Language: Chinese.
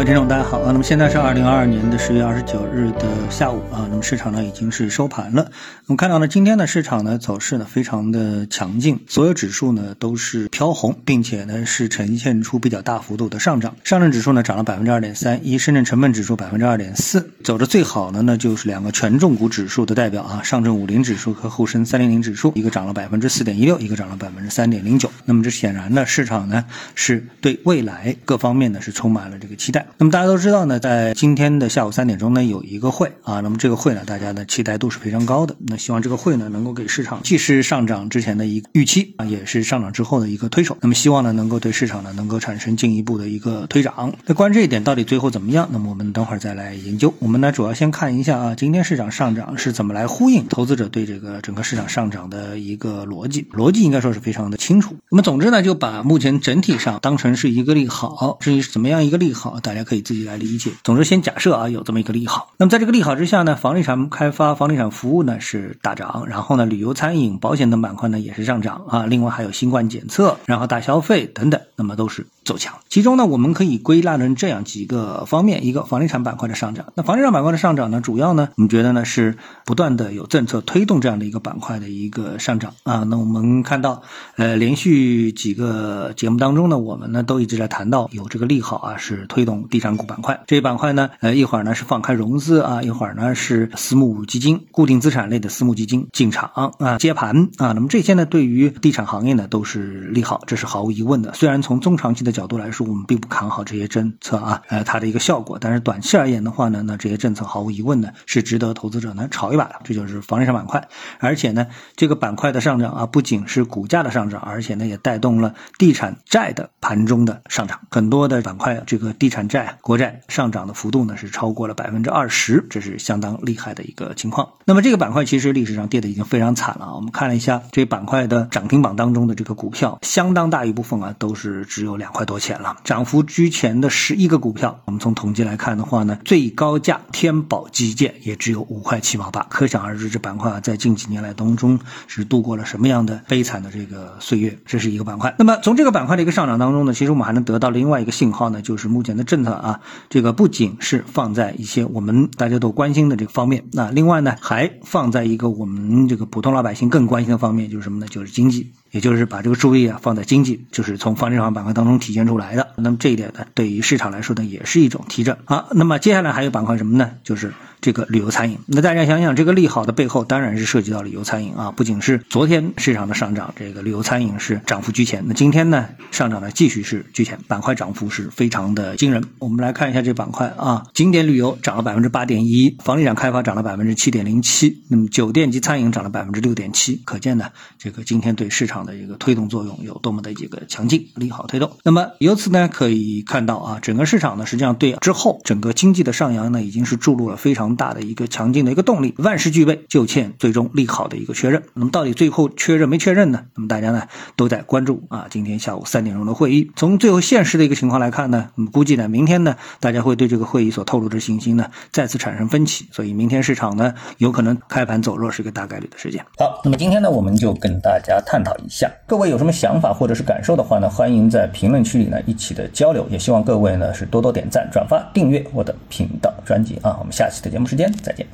各位听众，大家好啊！那么现在是二零二二年的十月二十九日的下午啊，那么市场呢已经是收盘了。我们看到呢，今天的市场呢走势呢非常的强劲，所有指数呢都是飘红，并且呢是呈现出比较大幅度的上涨。上证指数呢涨了百分之二点三一，深圳成分指数百分之二点四。走的最好的呢就是两个权重股指数的代表啊，上证五零指数和沪深三零零指数，一个涨了百分之四点一六，一个涨了百分之三点零九。那么这显然呢，市场呢是对未来各方面呢是充满了这个。期待。那么大家都知道呢，在今天的下午三点钟呢，有一个会啊。那么这个会呢，大家的期待度是非常高的。那希望这个会呢，能够给市场既是上涨之前的一个预期啊，也是上涨之后的一个推手。那么希望呢，能够对市场呢，能够产生进一步的一个推涨。那关于这一点到底最后怎么样？那么我们等会儿再来研究。我们呢，主要先看一下啊，今天市场上涨是怎么来呼应投资者对这个整个市场上涨的一个逻辑。逻辑应该说是非常的清楚。那么总之呢，就把目前整体上当成是一个利好。至于怎么样一个利好？大大家可以自己来理解。总之，先假设啊有这么一个利好。那么在这个利好之下呢，房地产开发、房地产服务呢是大涨，然后呢，旅游、餐饮、保险等板块呢也是上涨啊。另外还有新冠检测，然后大消费等等，那么都是走强。其中呢，我们可以归纳成这样几个方面：一个房地产板块的上涨。那房地产板块的上涨呢，主要呢，我们觉得呢是不断的有政策推动这样的一个板块的一个上涨啊。那我们看到，呃，连续几个节目当中呢，我们呢都一直在谈到有这个利好啊，是推动地产股板块，这一板块呢，呃，一会儿呢是放开融资啊，一会儿呢是私募基金、固定资产类的私募基金进场啊，接盘啊，那么这些呢，对于地产行业呢都是利好，这是毫无疑问的。虽然从中长期的角角度来说，我们并不看好这些政策啊，呃，它的一个效果，但是短期而言的话呢，那这些政策毫无疑问呢是值得投资者呢炒一把的。这就是房地产板块，而且呢，这个板块的上涨啊，不仅是股价的上涨，而且呢也带动了地产债的盘中的上涨，很多的板块这个地产债、国债。上涨的幅度呢是超过了百分之二十，这是相当厉害的一个情况。那么这个板块其实历史上跌的已经非常惨了啊。我们看了一下这板块的涨停榜当中的这个股票，相当大一部分啊都是只有两块多钱了。涨幅居前的十一个股票，我们从统计来看的话呢，最高价天宝基建也只有五块七毛八。可想而知，这板块在近几年来当中是度过了什么样的悲惨的这个岁月。这是一个板块。那么从这个板块的一个上涨当中呢，其实我们还能得到另外一个信号呢，就是目前的政策啊。这个不仅是放在一些我们大家都关心的这个方面，那另外呢，还放在一个我们这个普通老百姓更关心的方面，就是什么呢？就是经济，也就是把这个注意啊放在经济，就是从房地产板块当中提体现出来的。那么这一点呢，对于市场来说呢，也是一种提振。好，那么接下来还有板块什么呢？就是。这个旅游餐饮，那大家想想，这个利好的背后当然是涉及到旅游餐饮啊，不仅是昨天市场的上涨，这个旅游餐饮是涨幅居前。那今天呢，上涨呢继续是居前，板块涨幅是非常的惊人。我们来看一下这板块啊，景点旅游涨了百分之八点一，房地产开发涨了百分之七点零七，那么酒店及餐饮涨了百分之六点七，可见呢，这个今天对市场的一个推动作用有多么的一个强劲，利好推动。那么由此呢可以看到啊，整个市场呢实际上对之后整个经济的上扬呢已经是注入了非常。大的一个强劲的一个动力，万事俱备，就欠最终利好的一个确认。那么到底最后确认没确认呢？那么大家呢都在关注啊，今天下午三点钟的会议。从最后现实的一个情况来看呢，我们估计呢，明天呢，大家会对这个会议所透露的信息呢再次产生分歧，所以明天市场呢有可能开盘走弱是一个大概率的事件。好，那么今天呢，我们就跟大家探讨一下，各位有什么想法或者是感受的话呢，欢迎在评论区里呢一起的交流，也希望各位呢是多多点赞、转发、订阅我的频道专辑啊。我们下期的节目。时间，再见。